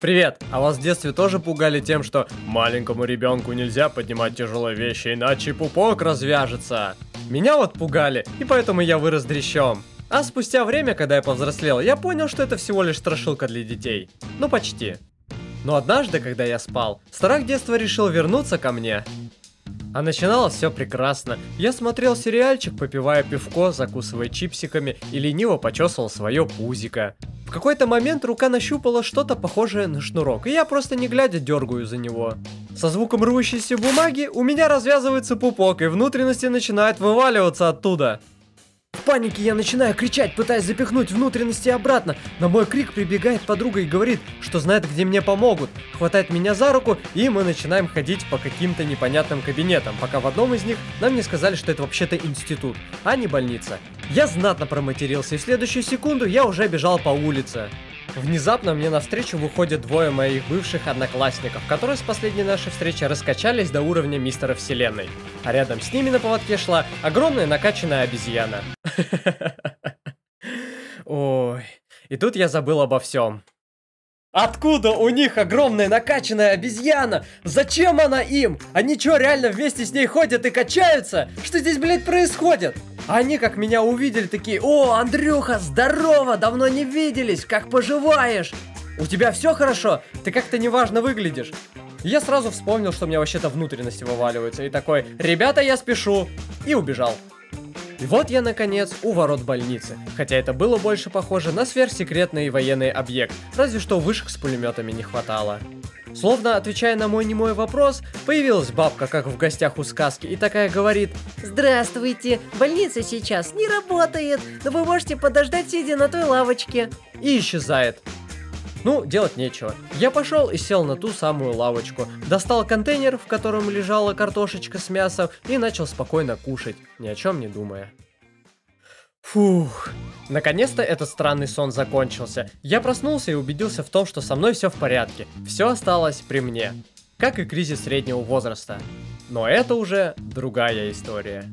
Привет! А вас в детстве тоже пугали тем, что маленькому ребенку нельзя поднимать тяжелые вещи, иначе пупок развяжется? Меня вот пугали, и поэтому я вырос дрещом. А спустя время, когда я повзрослел, я понял, что это всего лишь страшилка для детей. Ну почти. Но однажды, когда я спал, страх детства решил вернуться ко мне. А начиналось все прекрасно. Я смотрел сериальчик, попивая пивко, закусывая чипсиками и лениво почесывал свое пузико. В какой-то момент рука нащупала что-то похожее на шнурок, и я просто не глядя дергаю за него. Со звуком рвущейся бумаги у меня развязывается пупок, и внутренности начинают вываливаться оттуда. Панике я начинаю кричать, пытаясь запихнуть внутренности обратно. На мой крик прибегает подруга и говорит, что знает, где мне помогут. Хватает меня за руку, и мы начинаем ходить по каким-то непонятным кабинетам, пока в одном из них нам не сказали, что это вообще-то институт, а не больница. Я знатно проматерился, и в следующую секунду я уже бежал по улице. Внезапно мне навстречу выходят двое моих бывших одноклассников, которые с последней нашей встречи раскачались до уровня мистера Вселенной. А рядом с ними на поводке шла огромная накачанная обезьяна. Ой, и тут я забыл обо всем. Откуда у них огромная накачанная обезьяна? Зачем она им? Они что, реально вместе с ней ходят и качаются? Что здесь, блядь, происходит? Они как меня увидели, такие, о, Андрюха, здорово, давно не виделись, как поживаешь? У тебя все хорошо? Ты как-то неважно выглядишь. Я сразу вспомнил, что у меня вообще-то внутренности вываливаются, и такой, ребята, я спешу, и убежал. И вот я, наконец, у ворот больницы. Хотя это было больше похоже на сверхсекретный военный объект, разве что вышек с пулеметами не хватало. Словно отвечая на мой немой вопрос, появилась бабка, как в гостях у сказки, и такая говорит Здравствуйте, больница сейчас не работает, но вы можете подождать, сидя на той лавочке. И исчезает. Ну, делать нечего. Я пошел и сел на ту самую лавочку, достал контейнер, в котором лежала картошечка с мясом, и начал спокойно кушать, ни о чем не думая. Фух. Наконец-то этот странный сон закончился. Я проснулся и убедился в том, что со мной все в порядке. Все осталось при мне. Как и кризис среднего возраста. Но это уже другая история.